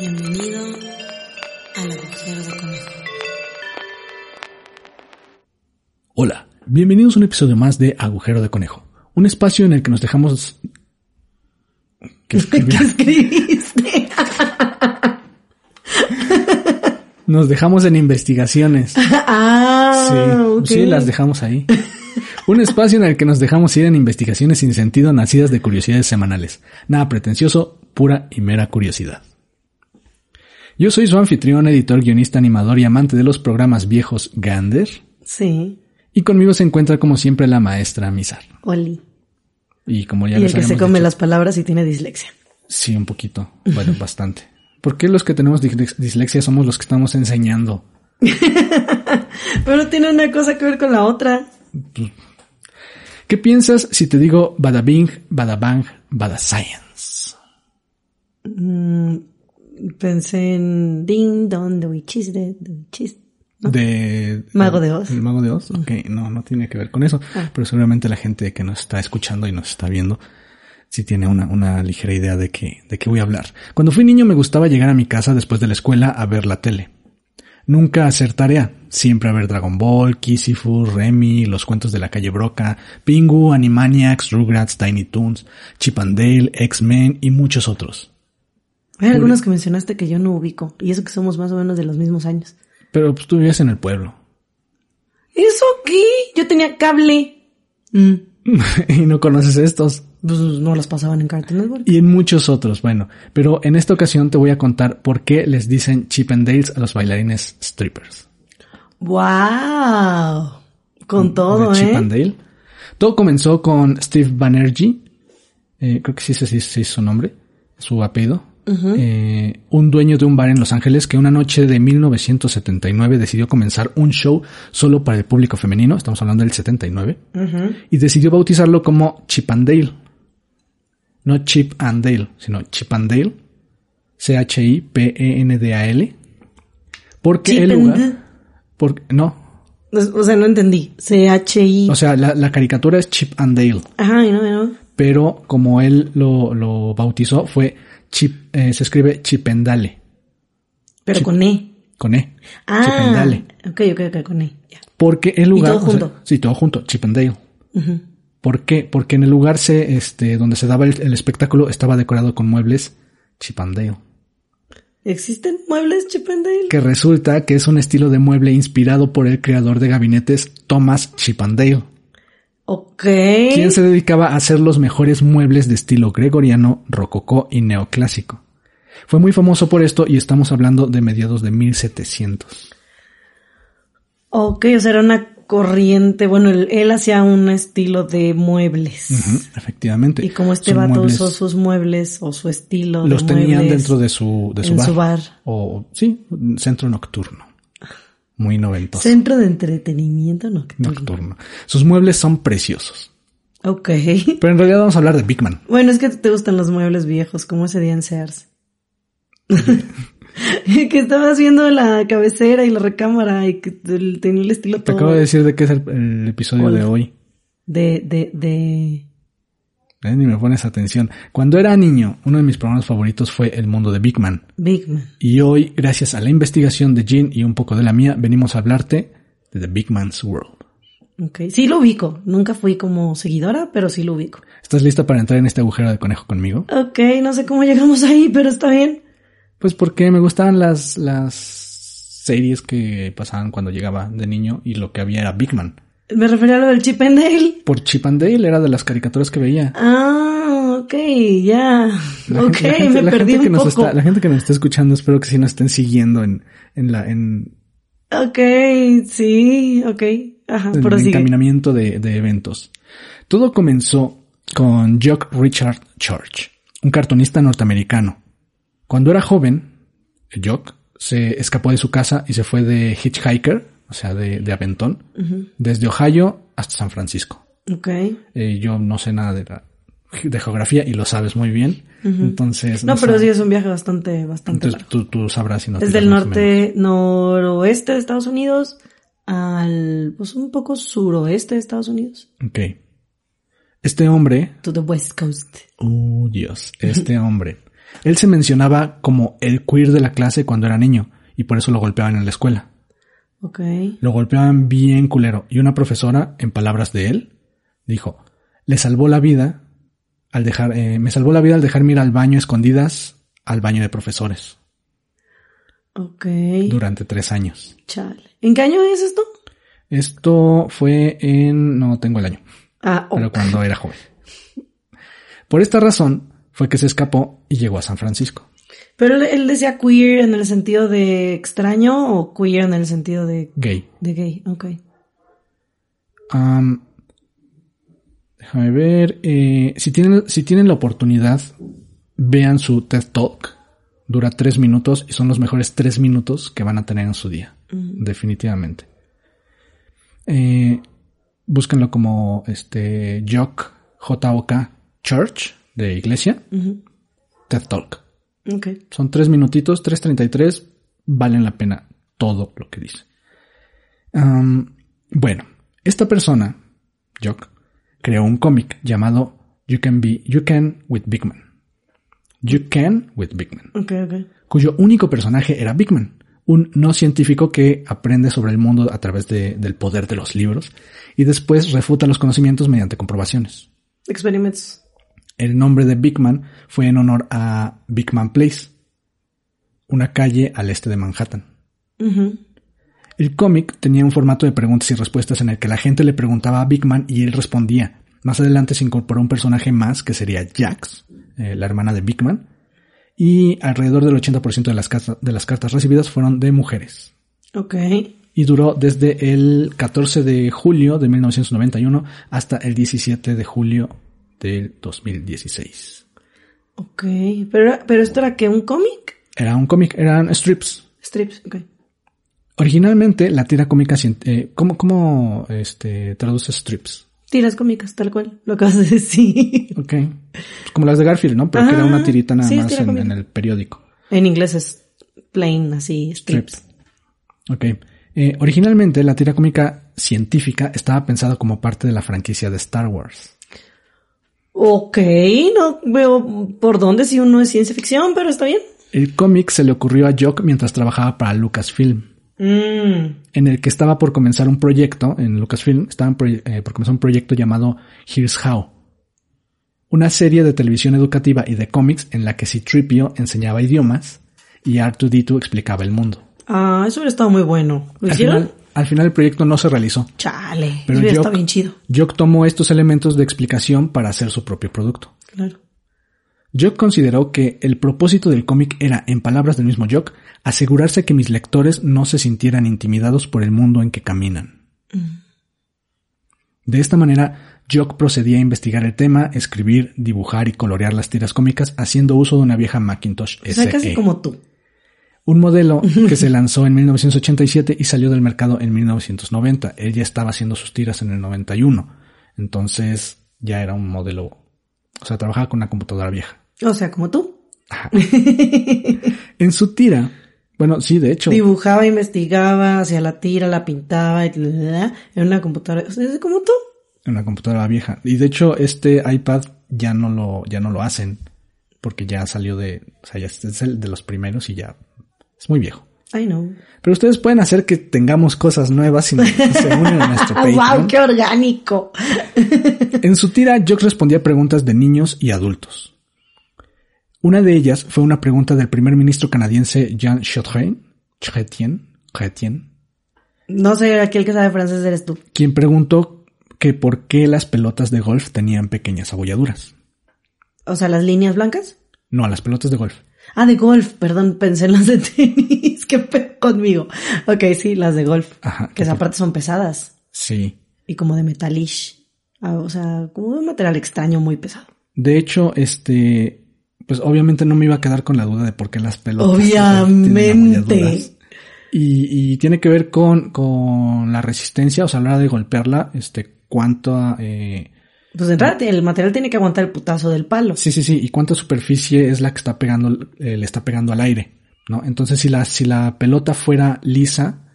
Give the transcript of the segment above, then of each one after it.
Bienvenido al agujero de conejo. Hola, bienvenidos a un episodio más de Agujero de Conejo, un espacio en el que nos dejamos... ¿Qué escribí? ¿Qué escribiste? Nos dejamos en investigaciones. ah, Sí, sí, las dejamos ahí. Un espacio en el que nos dejamos ir en investigaciones sin sentido nacidas de curiosidades semanales. Nada pretencioso, pura y mera curiosidad. Yo soy su anfitrión, editor, guionista, animador y amante de los programas viejos Gander. Sí, Y conmigo se encuentra como siempre la maestra Mizar. Oli. Y como ya y les el que se come dicho- las palabras y tiene dislexia. Sí, un poquito. Bueno, bastante. ¿Por qué los que tenemos dis- dislexia somos los que estamos enseñando? Pero tiene una cosa que ver con la otra. ¿Qué piensas si te digo bada bing, bada bang, bada science? Mm, pensé en Ding Dong, the witch is dead, the witch is- ¿No? De... Mago de Oz. El mago de Oz. Ok, no, no tiene que ver con eso. Ah. Pero seguramente la gente que nos está escuchando y nos está viendo sí tiene una, una ligera idea de qué, de qué voy a hablar. Cuando fui niño me gustaba llegar a mi casa después de la escuela a ver la tele. Nunca hacer tarea, siempre a ver Dragon Ball, Kisifu, Remy, los cuentos de la calle Broca, Pingu, Animaniacs, Rugrats, Tiny Toons, Chip and Dale, X-Men y muchos otros. Hay algunos que mencionaste que yo no ubico. Y eso que somos más o menos de los mismos años. Pero pues tú vivías en el pueblo. ¿Eso qué? Yo tenía cable. Mm, y no conoces estos. pues no las pasaban en Cartoon Network. Y en muchos otros, bueno. Pero en esta ocasión te voy a contar por qué les dicen Chip and Dales a los bailarines strippers. ¡Wow! Con todo, de Chip ¿eh? and Dale. Todo comenzó con Steve Banerjee. eh, creo que sí sí sí es su nombre, su apellido. Eh, un dueño de un bar en Los Ángeles que una noche de 1979 decidió comenzar un show solo para el público femenino, estamos hablando del 79, Ujú. y decidió bautizarlo como Chip and Dale. No Chip and Dale, sino Chip and Dale. C-H-I-P-E-N-D-A-L. Porque Chip el lugar... Porque, no, O sea, no entendí. C-H-I. o sea, la, la caricatura es Chip and Dale. Ajá, no, no. pero como él lo, lo bautizó fue Chip, eh, se escribe Chipendale, Pero Chip- con E. con E. Ah. Chipendale. Ok, ok, ok, con E. Porque el lugar... todo sea, junto. sí, todo junto, Chipendale. Ujú. ¿Por qué? Porque en el lugar se, este, donde se daba el, el espectáculo estaba decorado con muebles Chipandale. ¿Existen muebles Chip and Dale? Que resulta que es un estilo de mueble inspirado por el creador de gabinetes Thomas Chipandale, Ok. quien se dedicaba a hacer los mejores muebles de estilo gregoriano, rococó y neoclásico. Fue muy famoso por esto y estamos hablando de mediados de 1700. Ok, o sea, era una corriente. Bueno, él, él hacía un estilo de muebles. Efectivamente. Y como este vato usó sus muebles o su estilo de los tenían muebles dentro de su, de su en bar. su bar. O, sí, centro nocturno. Muy noventoso. Centro de entretenimiento nocturno. Nocturno. Sus muebles son preciosos. Ok. Pero en realidad vamos a hablar de Big Man. Bueno, es que te gustan los muebles viejos, como ese día en Sears. que estabas viendo la cabecera y la recámara y que tenía el estilo Te todo acabo de decir de qué es el, el episodio Hola. de hoy. de, de, de... Eh, Ni me pones atención. Cuando era niño, uno de mis programas favoritos fue El Mundo de Big Man. Big Man. Y hoy, gracias a la investigación de Jean y un poco de la mía, venimos a hablarte de The Big Man's World. Ok. Sí lo ubico. Nunca fui como seguidora, pero sí lo ubico. ¿Estás lista para entrar en este agujero de conejo conmigo? Ok, no sé cómo llegamos ahí, pero está bien. Pues porque me gustaban las, las series que pasaban cuando llegaba de niño y lo que había era Big Man. Me refería a lo del Chip and Dale. Por Chip and Dale era de las caricaturas que veía. Ah, ok, ya. La ok, gente- la gente- me la perdí gente que un nos poco. está- la gente que nos está escuchando, espero que sí nos estén siguiendo en, en la, en, Ok, sí, ok. Ajá, en el encaminamiento de, de eventos. Todo comenzó con Jock Richard Church, un cartonista norteamericano. Cuando era joven, Jock se escapó de su casa y se fue de hitchhiker, o sea, de, de aventón, desde Ohio hasta San Francisco. Ok. Eh, yo no sé nada de, la, de geografía y lo sabes muy bien. Entonces, No, pero sí es un viaje bastante, bastante Entonces largo. tú, tú sabrás si no Desde el norte, noroeste de Estados Unidos al, pues un poco suroeste de Estados Unidos. Ok. Este hombre, To the west coast. oh Dios, este hombre Él se mencionaba como el queer de la clase cuando era niño y por eso lo golpeaban en la escuela. Lo golpeaban bien culero y una profesora, en palabras de él, dijo, le salvó la vida al dejar, eh, me salvó la vida al dejarme ir al baño escondidas al baño de profesores Ok. durante tres años. Chale. ¿En qué año es esto? Esto fue en, no tengo el año, Ah, pero ok. cuando era joven. Por esta razón fue que se escapó y llegó a San Francisco. Pero él, decía queer en el sentido de extraño o queer en el sentido de, Gay. de gay. Ok. Am, déjame ver. eh, si, tienen, si tienen la oportunidad, vean su TED Talk. Dura tres minutos y son los mejores tres minutos que van a tener en su día. Definitivamente. Eh, búsquenlo como este Jock, J-O-K, Church, de iglesia. TED Talk. Son tres minutitos, 3.33. Valen la pena todo lo que dice. Bueno, esta persona, Jock, creó un cómic llamado You Can Be, You Can with Big Man. You Can with Big Man, Ok, ok. cuyo único personaje era Big Man, un no científico que aprende sobre el mundo a través de- del poder de los libros y después refuta los conocimientos mediante comprobaciones. Experimentos. El nombre de Big Man fue en honor a Big Man Place, una calle al este de Manhattan. El cómic tenía un formato de preguntas y respuestas en el que la gente le preguntaba a Big Man y él respondía. Más adelante se incorporó un personaje más que sería Jax, eh, la hermana de Big Man, y alrededor del 80% de las, cartas- de las cartas recibidas fueron de mujeres. Ok. Y duró desde el 14 de julio de 1991 hasta el 17 de julio del 2016. Ok. Pero, pero esto era que un cómic. Era un cómic, eran strips. Strips. Ok. Originalmente la tira cómica, eh, ¿cómo, cómo este, traduces strips? Tiras cómicas, tal cual. Lo acabas de decir. Ok. Pues como las de Garfield, ¿no? Pero que era una tirita nada sí, más tira en, el periódico. En inglés es plain, así, strips. Ok. Eh, originalmente la tira cómica científica estaba pensada como parte de la franquicia de Star Wars. Ok, no veo por dónde si uno es ciencia ficción, pero está bien. El cómic se le ocurrió a Jock mientras trabajaba para Lucasfilm, Mm, en el que estaba por comenzar un proyecto, en Lucasfilm, estaba en proye- eh, por comenzar un proyecto llamado Here's How. Una serie de televisión educativa y de cómics en la que C-3PO enseñaba idiomas y R2D2 explicaba el mundo. Ah, eso hubiera estado muy bueno. ¿Lo Al hicieron? final, al final el proyecto no se realizó. Chale, Pero Jock- estado bien chido. Jock tomó estos elementos de explicación para hacer su propio producto. Claro. Jock consideró que el propósito del cómic era, en palabras del mismo Jock, asegurarse que mis lectores no se sintieran intimidados por el mundo en que caminan. De esta manera, Jock procedía a investigar el tema, escribir, dibujar y colorear las tiras cómicas haciendo uso de una vieja Macintosh O sea, SE. casi como tú. Un modelo que se lanzó en 1987 y salió del mercado en 1990. Él ya estaba haciendo sus tiras en el 91. Entonces ya era un modelo, o sea, trabajaba con una computadora vieja. O sea, como tú. Ajá. en su tira, bueno, sí, de hecho, Dibujaba, investigaba, hacía la tira, la pintaba, y bla, bla, bla, en una computadora. O sea, es como tú. en una computadora vieja. Y de hecho, este iPad ya no lo, ya no lo hacen porque ya salió de, o sea, ya es el de los primeros y ya es muy viejo. I know. Pero ustedes pueden hacer que tengamos cosas nuevas si se unen a nuestro Ah, Patreon. wow, qué orgánico. En su tira, Jock respondía preguntas de niños y adultos. Una de ellas fue una pregunta del primer ministro canadiense Jean Chrétien, Chrétien, Chrétien, No sé, aquí el que sabe francés eres tú. quien preguntó que por qué las pelotas de golf tenían pequeñas abolladuras. O sea, las líneas blancas. No, las pelotas de golf. Ah, de golf, perdón, pensé en las de tenis. Qué pedo conmigo. Ok, sí, las de golf. Ajá. Que aparte son pesadas. Sí. Y como de metalish. Ah, o sea, como de un material extraño muy pesado. De hecho, este, pues obviamente no me iba a quedar con la duda de por qué las pelotas Obviamente. Y, y tiene que ver con, con la resistencia, o sea, a la hora de golpearla, este, cuánto, eh, Pues entrada, el material tiene que aguantar el putazo del palo. Sí, sí, sí. ¿Y cuánta superficie es la que está pegando, eh, le está pegando al aire? ¿No? Entonces, si la, si la pelota fuera lisa,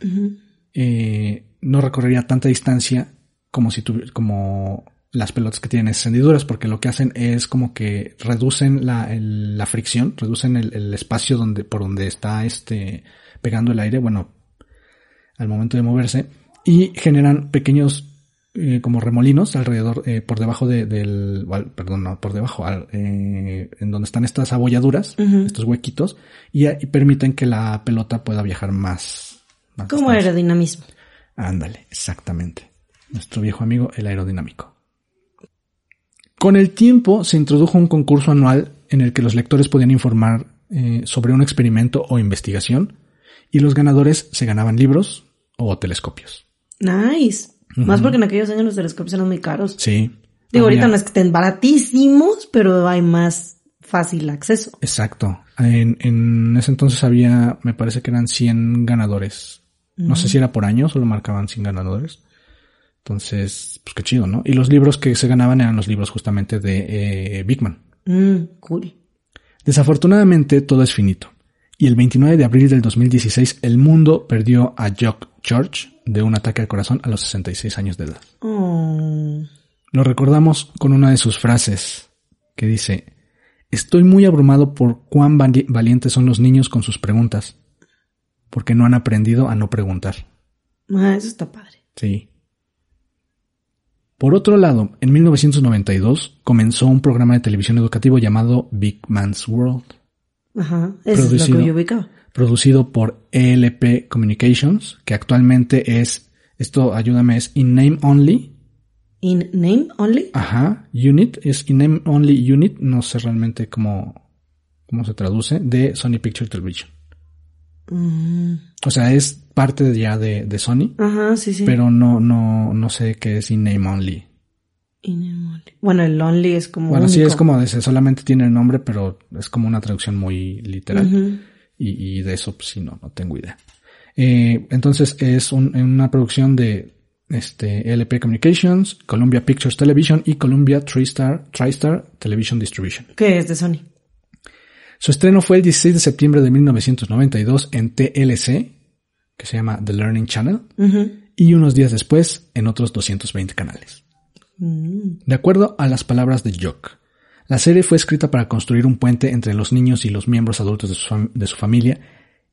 eh, no recorrería tanta distancia como si tuviera, como las pelotas que tienen esas hendiduras porque lo que hacen es como que reducen la, el- la fricción, reducen el, el espacio donde, por donde está este, pegando el aire, bueno, al momento de moverse, y generan pequeños eh, como remolinos alrededor, eh, por debajo de- del, perdón, no, por debajo, al- eh, en donde están estas abolladuras, estos huequitos, y, y permiten que la pelota pueda viajar más. más Como distancia. aerodinamismo. Ándale, exactamente. Nuestro viejo amigo, el aerodinámico. Con el tiempo se introdujo un concurso anual en el que los lectores podían informar eh, sobre un experimento o investigación y los ganadores se ganaban libros o telescopios. Nice. Más porque en aquellos años los telescopios eran muy caros. Sí. Digo, ahorita no es que estén baratísimos, pero hay más fácil acceso. Exacto. En, en ese entonces había, me parece que eran 100 ganadores. No sé si era por año, solo marcaban 100 ganadores. Entonces, pues qué chido, ¿no? Y los libros que se ganaban eran los libros justamente de eh, Big Man. Mm, cool. Desafortunadamente todo es finito. Y el 29 de abril del 2016 el mundo perdió a Jock George de un ataque al corazón a los 66 años de edad. Oh. Lo recordamos con una de sus frases que dice, Estoy muy abrumado por cuán vali- valientes son los niños con sus preguntas, porque no han aprendido a no preguntar. Ah, eso está padre. Sí. Por otro lado, en 1992 comenzó un programa de televisión educativo llamado Big Man's World. Ajá. Es lo Producido. que yo ubicaba. producido por ELP Communications, que actualmente es, esto ayúdame, es In Name Only. In name only. Ajá, Unit, es In Name Only Unit, no sé realmente cómo, cómo se traduce, de Sony Picture Television. Mm. O sea, es parte ya de, de Sony, Ajá, sí, sí. pero no, no, no sé qué es In Name Only. Bueno, el only es como. Bueno, sí es como de ese, solamente tiene el nombre, pero es como una traducción muy literal. Y, y de eso pues sí no, no tengo idea. Eh, entonces es un- una producción de este LP Communications, Columbia Pictures Television y Columbia TriStar, TriStar Television Distribution. ¿Qué es de Sony? Su estreno fue el 16 de septiembre de 1992 en TLC, que se llama The Learning Channel, y unos días después en otros 220 canales. Mm. De acuerdo a las palabras de Jock, la serie fue escrita para construir un puente entre los niños y los miembros adultos de su, fam- de su familia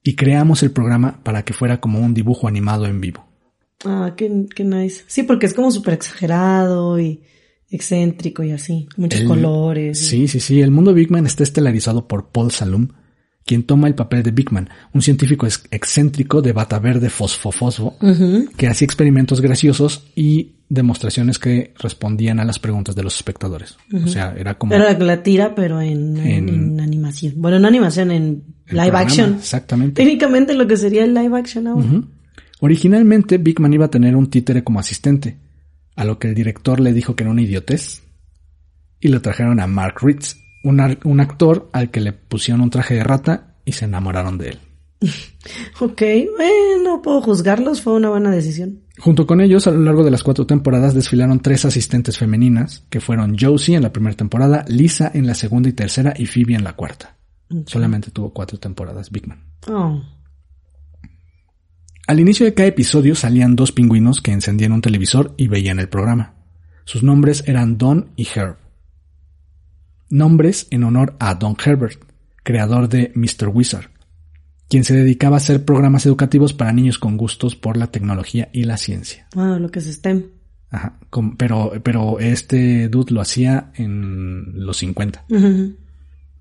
y creamos el programa para que fuera como un dibujo animado en vivo. Ah, qué, qué nice. Sí, porque es como súper exagerado y excéntrico y así. Muchos El- colores. Sí, sí, sí. El mundo Big Man está estelarizado por Paul Salum, quien toma el papel de Big Man, un científico ex- excéntrico de bata verde fosfofosfo, que hacía experimentos graciosos y demostraciones que respondían a las preguntas de los espectadores. O sea, era como... Era la tira, pero en, en- En- en animación. Bueno, no animación, en live programa, action. Exactamente. Técnicamente lo que sería el live action ahora. Ujú. Originalmente Big Man iba a tener un títere como asistente, a lo que el director le dijo que era una idiotez. Y lo trajeron a Mark Ritz, un, actor al que le pusieron un traje de rata y se enamoraron de él. Ok, bueno, puedo juzgarlos, fue una buena decisión. Junto con ellos, a lo largo de las cuatro temporadas, desfilaron tres asistentes femeninas, que fueron Josie en la primera temporada, Lisa en la segunda y tercera y Phoebe en la cuarta. Solamente tuvo cuatro temporadas Big Man. Oh, Al inicio de cada episodio salían dos pingüinos que encendían un televisor y veían el programa. Sus nombres eran Don y Herb. Nombres en honor a Don Herbert, creador de Mr. Wizard, quien se dedicaba a hacer programas educativos para niños con gustos por la tecnología y la ciencia. ah, lo que es STEM. Ajá, pero, pero este dude lo hacía en los 50. Ujú.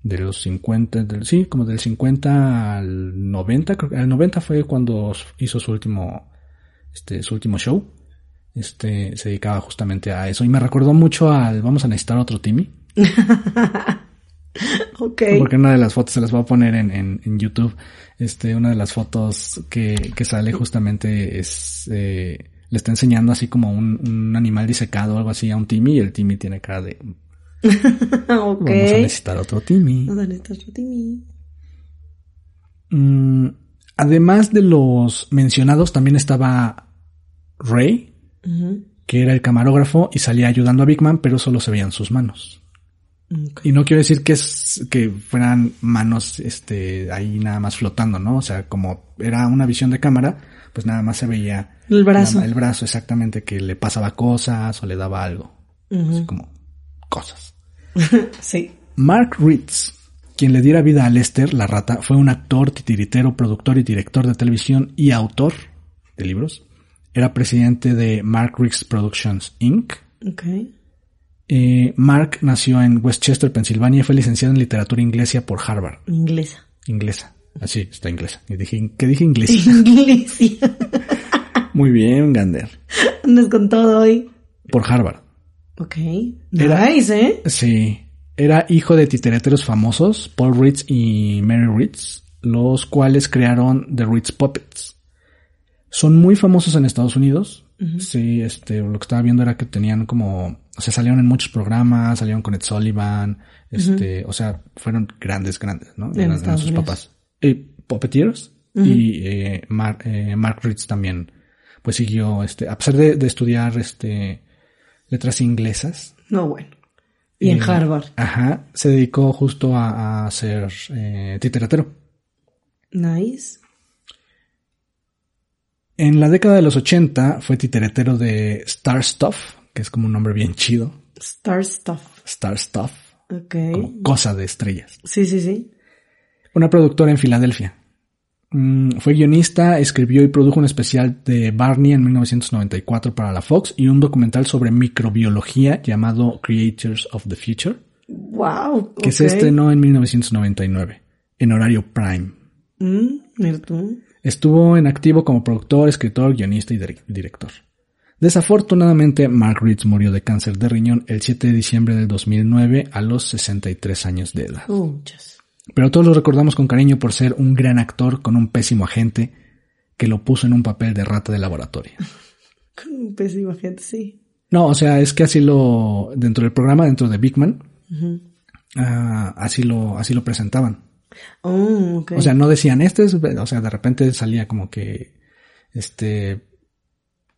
De los 50, del, sí, como del 50 al 90, creo que al 90 fue cuando hizo su último, este, su último show. Este, se dedicaba justamente a eso. Y me recordó mucho al, vamos a necesitar otro Timmy. Ok. Porque una de las fotos se las voy a poner en, en, en YouTube. Este, una de las fotos que, que sale justamente es, eh, le está enseñando así como un, un animal disecado o algo así a un Timmy y el Timmy tiene cara de, ok. vamos a necesitar otro Timmy. Vamos a necesitar otro Timmy. Mm, además de los mencionados, también estaba Ray, que era el camarógrafo y salía ayudando a Big Man, pero solo se veían sus manos. Y no quiero decir que es, que fueran manos, este, ahí nada más flotando, ¿no? O sea, como era una visión de cámara, pues nada más se veía El brazo. el brazo exactamente que le pasaba cosas o le daba algo. Así como cosas. sí. Mark Ritz, quien le diera vida a Lester, la rata, fue un actor, titiritero, productor y director de televisión y autor de libros. Era presidente de Mark Ritz Productions Inc. Ok. Eh, Mark nació en Westchester, Pensilvania y fue licenciado en literatura inglesa por Harvard. Inglesa. Inglesa. Así, está inglesa. Y dije, ¿qué dije inglesa? Inglesa. Muy bien, Gander. Andas con todo hoy. Por Harvard. Ok. Era- Nice, ¿eh? Sí. Era hijo de titereteros famosos, Paul Ritz y Mary Ritz, los cuales crearon The Ritz Puppets. Son muy famosos en Estados Unidos. Sí, este, lo que estaba viendo era que tenían como, o sea, salieron en muchos programas, salieron con Ed Sullivan, este, o sea, fueron grandes, grandes, ¿no? En Eran Estados sus papás. Y Puppeteers y eh, Mar- eh, Mark Ritz también, pues siguió, este, a pesar de, de estudiar, este, letras inglesas, No, bueno. Y en eh, Harvard. Ajá, se dedicó justo a, a ser eh, titeratero. Nice. En la década de los 80 fue titeretero de Star Stuff, que es como un nombre bien chido. Star Stuff. Star Stuff, Ok. como cosa de estrellas. Sí, sí, sí. Una productora en Filadelfia. Mm, fue guionista, escribió y produjo un especial de Barney en 1994 para la Fox y un documental sobre microbiología llamado Creators of the Future, Wow. que se estrenó en 1999, en horario prime. Mm, mira tú. Estuvo en activo como productor, escritor, guionista y dir- director. Desafortunadamente, Mark Ritz murió de cáncer de riñón el 7 de diciembre del 2009 a los 63 años de edad. Oh, just. Pero todos lo recordamos con cariño por ser un gran actor con un pésimo agente que lo puso en un papel de rata de laboratorio. Con un pésima gente, sí. No, o sea, es que así lo, dentro del programa, dentro de Big Man, ah, así lo, así lo presentaban. Oh, ok. O sea, no decían este es, o sea, de repente salía como que, este,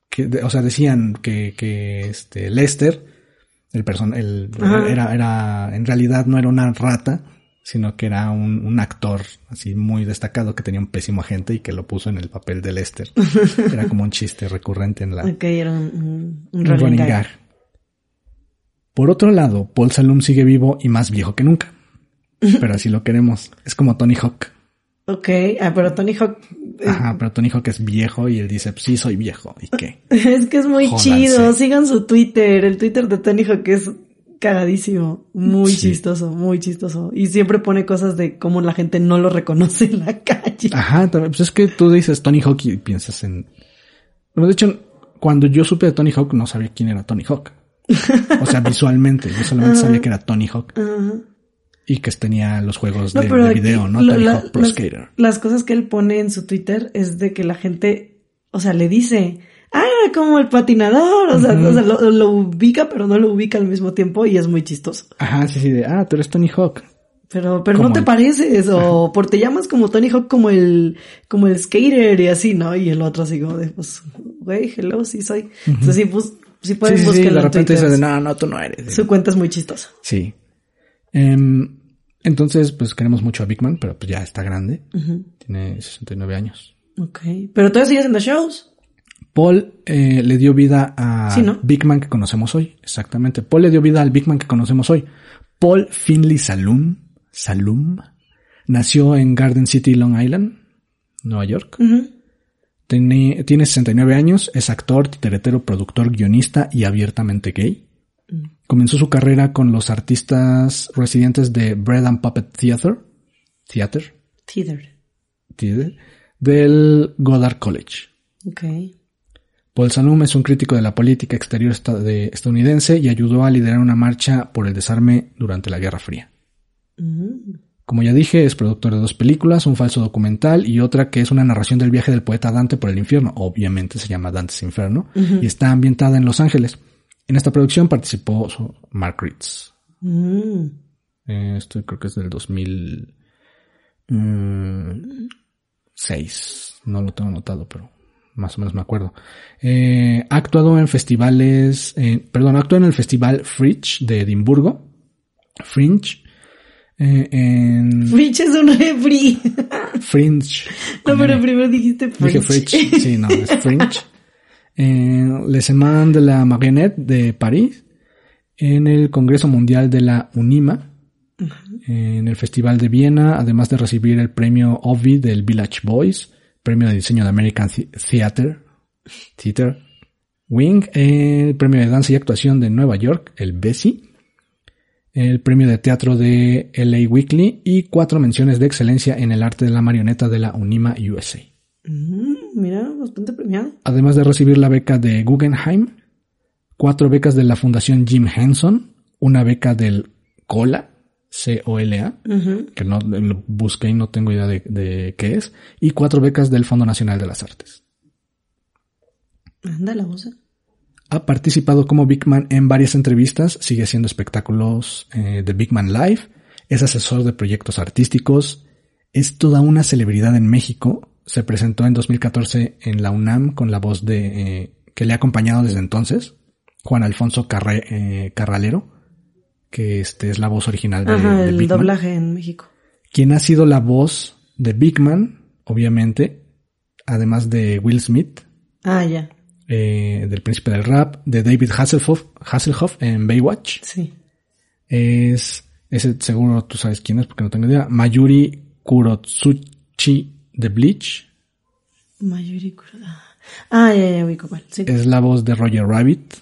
que, o sea, decían que, que, este, Lester, el person, el, Ajá. era, era, en realidad no era una rata, sino que era un, un actor así muy destacado que tenía un pésimo agente y que lo puso en el papel de Lester. Era como un chiste recurrente en la, ok, era un, un, un un running gag. Por otro lado, Paul Salum sigue vivo y más viejo que nunca. Pero así lo queremos. Es como Tony Hawk. Ok, ah, pero Tony Hawk eh, Ajá, pero Tony Hawk es viejo y él dice, sí, soy viejo. ¿Y qué? es que es muy Jódanse. chido. Sigan su Twitter. El Twitter de Tony Hawk es cagadísimo. Muy Sí. chistoso, muy chistoso. Y siempre pone cosas de cómo la gente no lo reconoce en la calle. Ajá, pues es que tú dices Tony Hawk y piensas en... De hecho, cuando yo supe de Tony Hawk no sabía quién era Tony Hawk. O sea, visualmente, yo solamente sabía que era Tony Hawk Ajá. Y que tenía los juegos No, de, video, ¿no? lo- Tony la- Hawk Pro las, Skater. las cosas que él pone en su Twitter es de que la gente, o sea, le dice, ah, como el patinador, o sea, o sea, lo, lo ubica, pero no lo ubica al mismo tiempo y es muy chistoso. Ajá, sí, sí, de, ah, tú eres Tony Hawk. Pero, pero Como no te el- pareces, o por te llamas como Tony Hawk como el, como el skater y así, ¿no? Y el otro así como de, pues, güey, hello, sí soy. Entonces sí, pues, sí Sí, pueden sí, sí, buscarlo de en repente dices, no, no, tú no eres. Su cuenta es muy chistosa. Sí. Em, entonces, pues queremos mucho a Big Man, pero pues ya está grande. Tiene 69 años. Ok. Pero todavía sigues en los shows. Paul eh, le dio vida a Sí, ¿no? Big Man que conocemos hoy. Exactamente. Paul le dio vida al Big Man que conocemos hoy. Paul Finley Salum, Salum nació en Garden City, Long Island, Nueva York. Tiene, tiene 69 años, es actor, titeretero, productor, guionista y abiertamente gay. Comenzó su carrera con los artistas residentes de Bread and Puppet Theater, Theater, Teeter. Theater del Goddard College. Ok. Paul Salum es un crítico de la política exterior esta- de- estadounidense y ayudó a liderar una marcha por el desarme durante la Guerra Fría. Mm. Como ya dije, es productor de dos películas, un falso documental y otra que es una narración del viaje del poeta Dante por el infierno. Obviamente se llama Dante's Inferno y está ambientada en Los Ángeles. En esta producción participó Mark Ritz. Mm. Eh, Esto creo que es del 2006. No lo tengo anotado, pero más o menos me acuerdo. Eh, ha actuado en festivales, eh, perdón, actuó en el festival Fringe de Edimburgo. Fringe. eh, en Fridge es un refri. Fringe. No, pero primero dijiste Dije Fridge. Fringe. Sí, no, es Fringe. En Les Semaines de la Marionnette de París. en el Congreso Mundial de la UNIMA, en el Festival de Viena, además de recibir el premio OVI del Village Boys, premio de diseño de American Theater, Theater Wing, el premio de danza y actuación de Nueva York, el BESI, el premio de teatro de LA Weekly y cuatro menciones de excelencia en el arte de la marioneta de la UNIMA USA. Mm, mira, bastante premiado. Además de recibir la beca de Guggenheim, cuatro becas de la Fundación Jim Henson, una beca del COLA, C-O-L-A, que no lo busqué y no tengo idea de, de, qué es, y cuatro becas del Fondo Nacional de las Artes. Anda la voz. Ha participado como Big Man en varias entrevistas, sigue haciendo espectáculos eh, de Big Man Live, es asesor de proyectos artísticos, es toda una celebridad en México, se presentó en 2014 en la UNAM con la voz de eh, que le ha acompañado desde entonces, Juan Alfonso Carre, eh, Carralero, que este es la voz original de, Ajá, de el Big Man. doblaje en México. Quien ha sido la voz de Big Man, obviamente, además de Will Smith, Ah, ya. eh, del príncipe del rap, de David Hasselhoff, Hasselhoff en Baywatch. Sí. Es, ese seguro tú sabes quién es porque no tengo idea. Mayuri Kurotsuchi de Bleach. Mayuri Kuroda. Ah, ya, ya, ubico cuál. Sí. Es la voz de Roger Rabbit.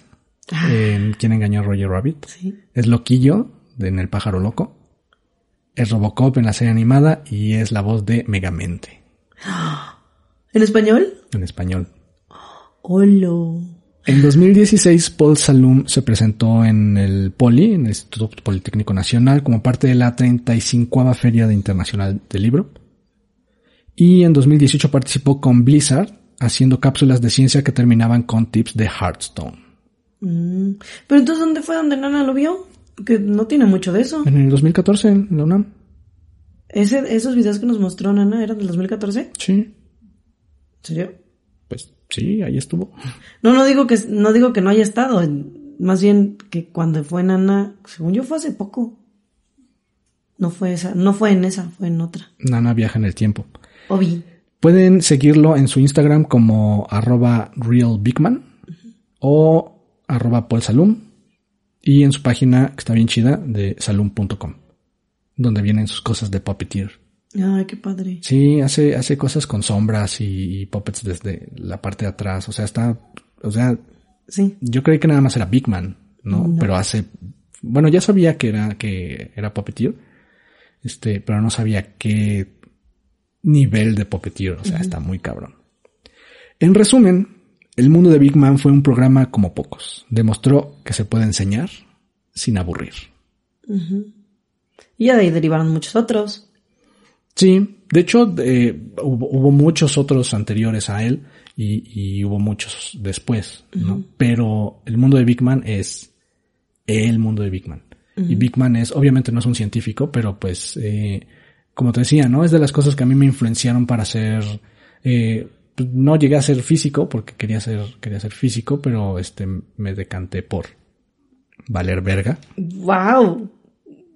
Ah, En ¿Quién engañó a Roger Rabbit? sí. Es Loquillo de En el pájaro loco. Es Robocop en la serie animada y es la voz de Megamente ¿En español? en español. Holo. En 2016, Paul Salum se presentó en el Poli, en el Instituto Politécnico Nacional, como parte de la 35 Feria de Internacional del Libro. Y en 2018 participó con Blizzard, haciendo cápsulas de ciencia que terminaban con tips de Hearthstone. Mm. Pero entonces, ¿dónde fue donde Nana lo vio? Porque no tiene mucho de eso. En el 2014, en la UNAM. Ese, esos videos que nos mostró Nana eran del 2014. Sí, ¿En serio? pues sí, ahí estuvo. No, no digo que no digo que no haya estado. Más bien que cuando fue Nana, según yo fue hace poco. No fue esa, no fue en esa, fue en otra. Nana viaja en el tiempo. Obi. Pueden seguirlo en su Instagram como arroba realbigman o arroba paulsalum y en su página que está bien chida de salum.com donde vienen sus cosas de puppeteer. Ay, qué padre. Sí, hace, hace cosas con sombras y, y puppets desde la parte de atrás. O sea, está, o sea, Sí. yo creí que nada más era Bigman, ¿no? No. Pero hace, bueno, ya sabía que era, que era puppeteer, este, pero no sabía qué nivel de puppeteer, o sea, está muy cabrón. En resumen, el mundo de Big Man fue un programa como pocos. Demostró que se puede enseñar sin aburrir. Y ya de ahí derivaron muchos otros. Sí, de hecho, eh, hubo, hubo muchos otros anteriores a él y, y hubo muchos después, ¿no? Pero el mundo de Big Man es el mundo de Big Man. Y Big Man es, obviamente no es un científico, pero pues, eh, como te decía, ¿no? Es de las cosas que a mí me influenciaron para ser, eh, pues, no llegué a ser físico porque quería ser, quería ser físico, pero este, me decanté por valer verga. ¡Wow!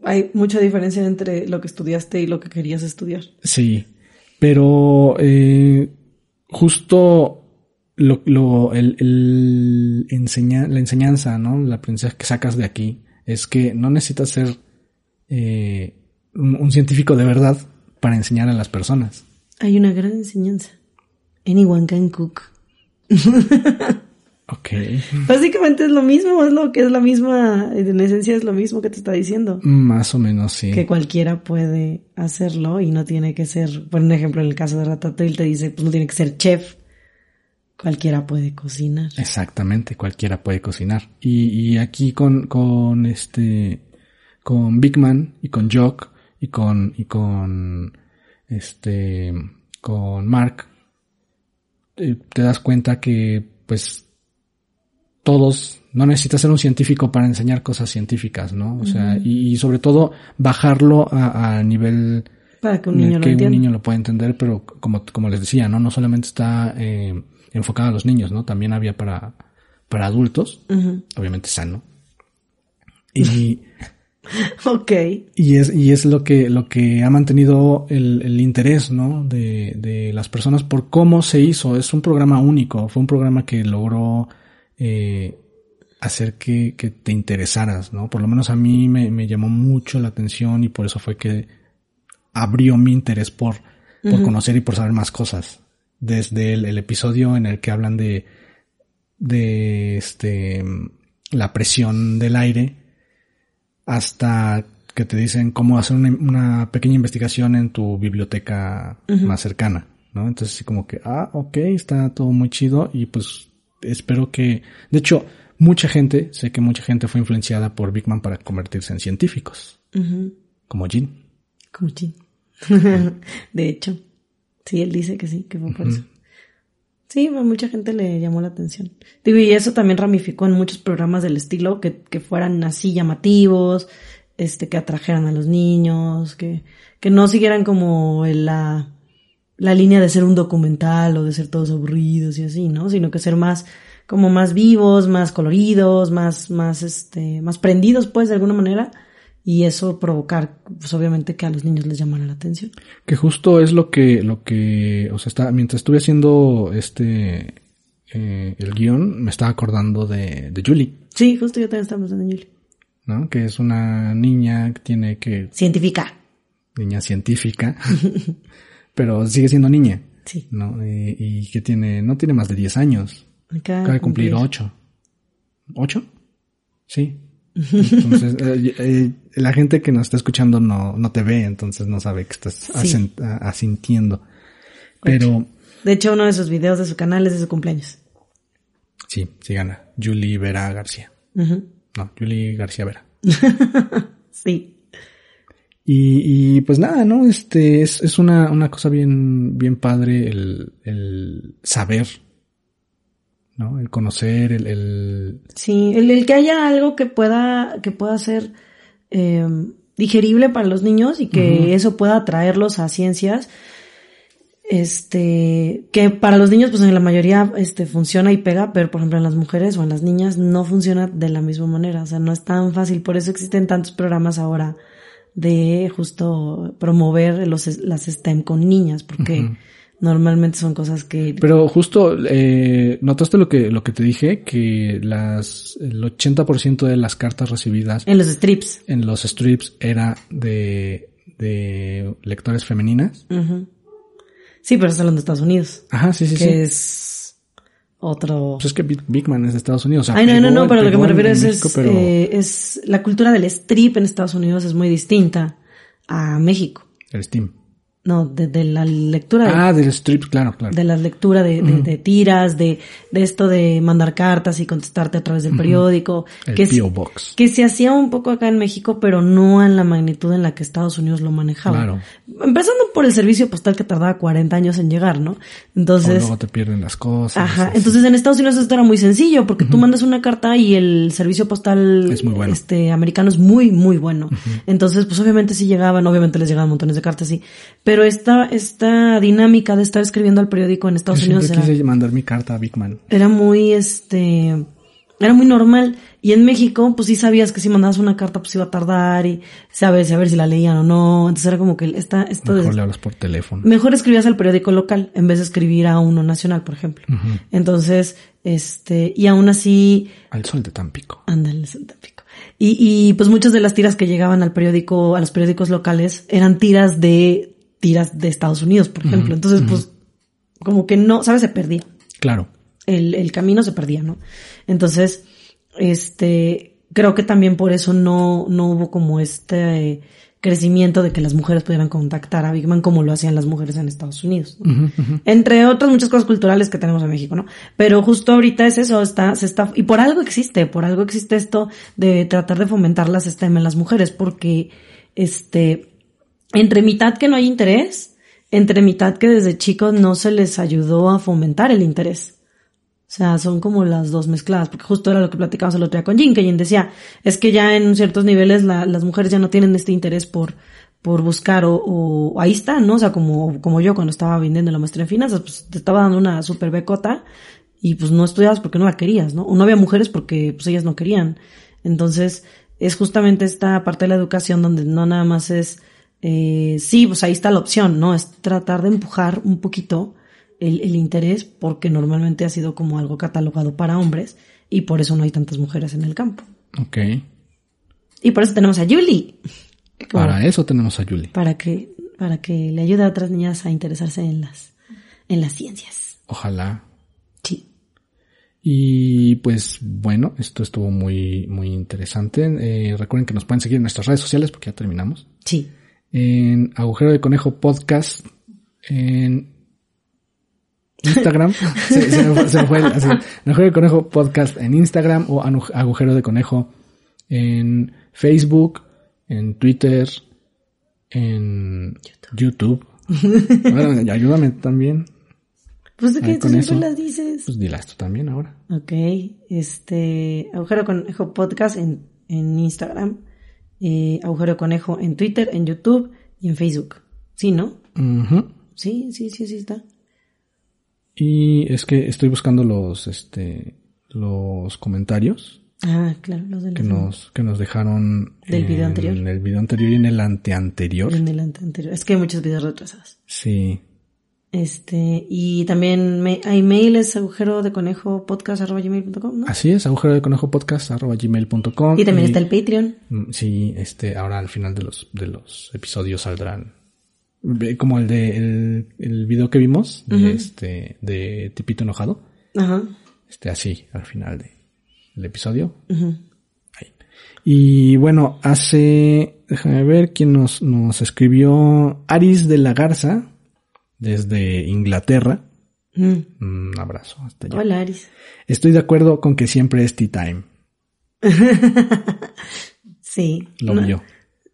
Hay mucha diferencia entre lo que estudiaste y lo que querías estudiar. Sí, pero eh, justo lo, lo, el, el enseña, la enseñanza, ¿no? La aprendizaje que sacas de aquí es que no necesitas ser eh, un, un científico de verdad para enseñar a las personas. Hay una gran enseñanza. Anyone can cook. Ok. Básicamente es lo mismo, es lo que es la misma, en esencia es lo mismo que te está diciendo. Más o menos, sí. Que cualquiera puede hacerlo y no tiene que ser, por un ejemplo, en el caso de Ratatouille te dice, pues no tiene que ser chef. Cualquiera puede cocinar. Exactamente, cualquiera puede cocinar. Y, y aquí con, con este, con Big Man y con Jock y con, y con, este, con Mark, eh, te das cuenta que, pues, todos, no necesitas ser un científico para enseñar cosas científicas, ¿no? O sea, y, y sobre todo bajarlo a, a nivel Para que un niño lo que un entienda. niño lo pueda entender, pero como, como les decía, ¿no? No solamente está eh, enfocado a los niños, ¿no? También había para, para adultos, obviamente sano. Y, Ok. y es, y es lo que, lo que ha mantenido el, el interés, ¿no? De, de las personas por cómo se hizo. Es un programa único. Fue un programa que logró, eh, hacer que, que te interesaras, ¿no? Por lo menos a mí me, me llamó mucho la atención y por eso fue que abrió mi interés por, por conocer y por saber más cosas. Desde el, el, episodio en el que hablan de, de este, la presión del aire hasta que te dicen cómo hacer una, una pequeña investigación en tu biblioteca más cercana, ¿no? Entonces, así como que, ah, ok, está todo muy chido y pues espero que, de hecho, mucha gente, sé que mucha gente fue influenciada por Big Man para convertirse en científicos, como Jean. Como Jean. de hecho, sí, él dice que sí, que fue por eso. Sí, a mucha gente le llamó la atención. Digo, y eso también ramificó en muchos programas del estilo que, que fueran así llamativos, este, que atrajeran a los niños, que, que no siguieran como la, la línea de ser un documental o de ser todos aburridos y así, ¿no? Sino que ser más, como más vivos, más coloridos, más, más, este, más prendidos, pues, de alguna manera. Y eso provocar, pues, obviamente que a los niños les llamara la atención. Que justo es lo que, lo que, o sea, está, mientras estuve haciendo este, eh, el guion, me estaba acordando de, de Julie. Sí, justo yo también estaba pensando en Julie. ¿no? Que es una niña que tiene que... Científica. Niña científica. pero sigue siendo niña. Sí. ¿No? Y, y, que tiene, no tiene más de 10 años. Acaba de cumplir 8. ¿8? Sí. Entonces, eh, eh, la gente que nos está escuchando no, no te ve, entonces no sabe que estás sí. asintiendo. Pero... De hecho, uno de sus videos de su canal es de su cumpleaños. Sí, sí gana. Julie Vera García. Uh no, Julie García Vera. sí. Y, y, pues nada, ¿no? Este es, es una, una cosa bien, bien padre el, el saber, ¿no? El conocer, el, el... Sí, el, el, que haya algo que pueda, que pueda ser eh, digerible para los niños y que uh -huh. eso pueda atraerlos a ciencias este, que para los niños, pues en la mayoría, este, funciona y pega, pero por ejemplo en las mujeres o en las niñas no funciona de la misma manera, o sea, no es tan fácil, por eso existen tantos programas ahora de justo promover los, las STEM con niñas, porque uh -huh. Normalmente son cosas que... Pero justo, eh, ¿notaste lo que, lo que te dije? Que las, el 80% de las cartas recibidas... En los strips. En los strips era de, de lectores femeninas. Uh -huh. Sí, pero es hablando de Estados Unidos. Ajá, sí, sí, que sí. es otro. Pues es que Big Man es de Estados Unidos. O sea, Ay, no, no, no, pero lo que me refiero es, México, es, pero... eh, es, la cultura del strip en Estados Unidos es muy distinta a México. El Steam. No, de, de, la lectura. Ah, del strip, claro, claro. De la lectura de, de, uh -huh. de tiras, de, de esto de mandar cartas y contestarte a través del uh -huh. periódico. El que P.O. Box. Que se hacía un poco acá en México, pero no en la magnitud en la que Estados Unidos lo manejaba. Claro. Empezando por el servicio postal que tardaba 40 años en llegar, ¿no? Entonces. O luego te pierden las cosas. Ajá. Así. Entonces en Estados Unidos esto era muy sencillo, porque uh -huh. tú mandas una carta y el servicio postal. Es muy bueno. Este, americano es muy, muy bueno. Entonces, pues obviamente sí llegaban, obviamente les llegaban montones de cartas, sí. Pero esta, esta esta dinámica de estar escribiendo al periódico en Estados Yo Unidos era, quise mandar mi carta a Big Man. Era muy, este, era muy normal. Y en México, pues sí sabías que si mandabas una carta, pues iba a tardar y sabes a ver si la leían o no. Entonces era como que esta, esto Mejor de, le hablas por teléfono. Mejor escribías al periódico local en vez de escribir a uno nacional, por ejemplo. Uh -huh. Entonces, este, y aún así. Al sol de Tampico. Ándale, al sol de Tampico. Y, y pues muchas de las tiras que llegaban al periódico, a los periódicos locales, eran tiras de tiras de Estados Unidos, por ejemplo. Uh -huh, Entonces, uh -huh. pues, como que no, ¿sabes? Se perdía. Claro. El, el camino se perdía, ¿no? Entonces, este, creo que también por eso no, no hubo como este crecimiento de que las mujeres pudieran contactar a Big Man como lo hacían las mujeres en Estados Unidos. ¿no? Uh -huh, Entre otras muchas cosas culturales que tenemos en México, ¿no? Pero justo ahorita es eso, está, se está, y por algo existe, por algo existe esto de tratar de fomentar las STEM en las mujeres, porque, este, entre mitad que no hay interés, entre mitad que desde chicos no se les ayudó a fomentar el interés. O sea, son como las dos mezcladas, porque justo era lo que platicamos el otro día con Jin, que Jin decía, es que ya en ciertos niveles la, las mujeres ya no tienen este interés por, por buscar o, o, ahí está, ¿no? O sea, como, como yo cuando estaba vendiendo la maestría en finanzas, pues te estaba dando una super becota y pues no estudiabas porque no la querías, ¿no? O no había mujeres porque pues ellas no querían. Entonces, es justamente esta parte de la educación donde no nada más es, eh, sí, pues ahí está la opción, ¿no? Es tratar de empujar un poquito el, el, interés porque normalmente ha sido como algo catalogado para hombres y por eso no hay tantas mujeres en el campo. Ok. Y por eso tenemos a Julie. Como Para eso tenemos a Julie. para que para que le ayude a otras niñas a interesarse en las en las ciencias. Ojalá. Sí. Y pues bueno, esto estuvo muy, muy interesante. Eh, recuerden que nos pueden seguir en nuestras redes sociales porque ya terminamos. Sí. En Agujero de Conejo Podcast. En Instagram. se, se me fue, se me fue el- así. Agujero de Conejo Podcast en Instagram o Agujero de Conejo en Facebook, en Twitter, en YouTube. Bueno, y ayúdame también. Pues qué tú siempre las dices. Pues dilas tú también ahora. Ok, este, Agujero Conejo Podcast en, en Instagram, eh, Agujero Conejo en Twitter, en YouTube y en Facebook. Sí, ¿no? Sí, sí, sí, sí está. Y es que estoy buscando los, este, los comentarios Ah, claro, los de que nos, que nos dejaron Del video en anterior. el video anterior y en el anteanterior. en el ante- anterior. Es que hay muchos videos retrasados. Sí. Este, y también me, hay mail es agujero de conejo podcast arroba gmail.com, ¿no? Así es, agujero de conejo podcast arroba gmail.com. Y también está el Patreon. Mm, Sí, este, ahora al final de los, de los episodios saldrán. Como el de, el, el video que vimos, de este, de Tipito Enojado. Ajá. Este, así, al final de, del episodio. ujú. Ahí. Y bueno, hace, déjame ver quién nos, nos escribió Aris de la Garza, desde Inglaterra. Mm. Un abrazo hasta allá. Hola, Aris. Estoy de acuerdo con que siempre es tea time. Sí. Lo No- vio.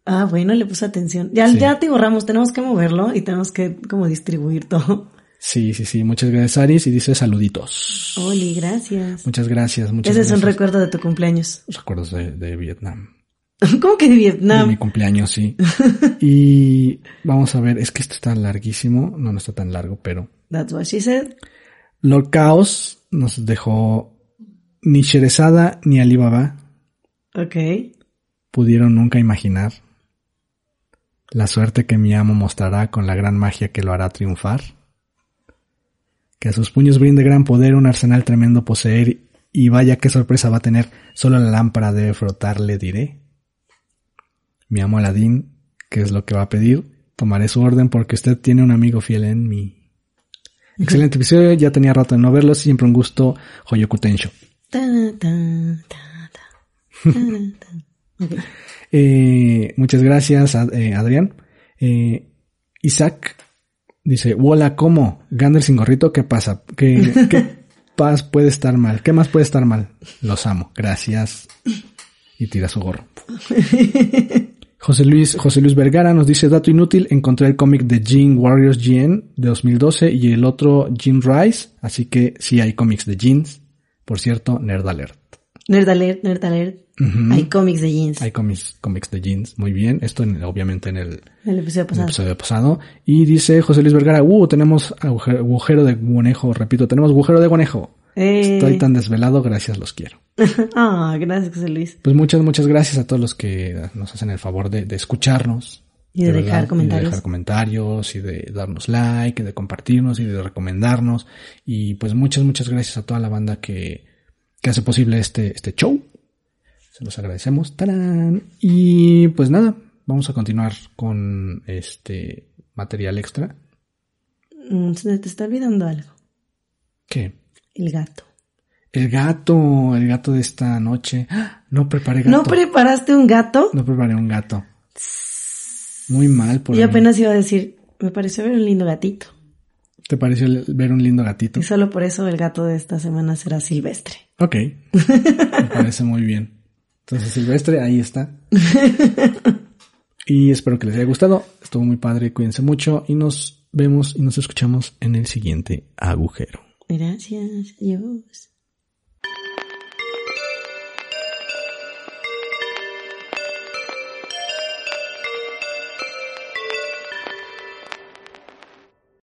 Ah, bueno, le puse atención. Ya, Sí. ya te borramos, tenemos que moverlo y tenemos que como distribuir todo. Sí, sí, sí. Muchas gracias, Aris. Y dice saluditos. Oli, gracias. Muchas gracias, muchas Ese es un recuerdo de tu cumpleaños. Recuerdos de, de Vietnam. ¿Cómo que de De Vietnam? mi cumpleaños, sí. y vamos a ver, es que esto está larguísimo. No, no está tan largo, pero That's what she said. Lord Chaos nos dejó ni Sherezada ni Alibaba Ok. pudieron nunca imaginar la suerte que mi amo mostrará con la gran magia que lo hará triunfar. Que a sus puños brinde gran poder, un arsenal tremendo poseer, y vaya qué sorpresa va a tener, solo la lámpara debe frotar, le diré. Mi amo Aladín, ¿qué es lo que va a pedir? Tomaré su orden porque usted tiene un amigo fiel en mí. Excelente episodio, ya tenía rato de no verlo, siempre un gusto, Hoyoku Tensho. Eh, muchas gracias, eh, Adrián. Eh, Isaac dice, hola, ¿cómo? Gander sin gorrito, ¿qué pasa? ¿Qué, qué paz puede estar mal? ¿Qué más puede estar mal? Los amo, gracias. Y tira su gorro. José Luis, José Luis Vergara nos dice, dato inútil, encontré el cómic de Jean Warriors GN de 2012 y el otro Jean Rice, así que sí hay cómics de jeans. Por cierto, Nerd Alert. Nerd alert, nerd alert. Hay cómics de jeans. Hay cómics, cómics de jeans, muy bien. Esto en- obviamente en el, El episodio en el pasado. episodio pasado. Y dice José Luis Vergara, uh, tenemos agujero, agujero de conejo, repito, tenemos agujero de conejo. Eh. Estoy tan desvelado, gracias, los quiero. Ah, gracias, José Luis. Pues muchas, muchas gracias a todos los que nos hacen el favor de, de escucharnos. Y de verdad, dejar Y comentarios. de dejar comentarios y de darnos like, y de compartirnos y de recomendarnos. Y pues muchas, muchas gracias a toda la banda que, que hace posible este, este show. Se los agradecemos. ¡Tarán! Y pues nada, vamos a continuar con este material extra. Mm, Se te está olvidando algo. ¿Qué? El gato. El gato, el gato de esta noche. ¡Ah! No preparé gato. ¿No preparaste un gato? No preparé un gato. Muy mal por Yo apenas iba a decir, me pareció ver un lindo gatito. ¿Te pareció ver un lindo gatito? Y solo por eso el gato de esta semana será silvestre. Ok. Me parece muy bien. Entonces, Silvestre, ahí está. Y espero que les haya gustado. Estuvo muy padre. Cuídense mucho y nos vemos y nos escuchamos en el siguiente agujero. Gracias, adiós.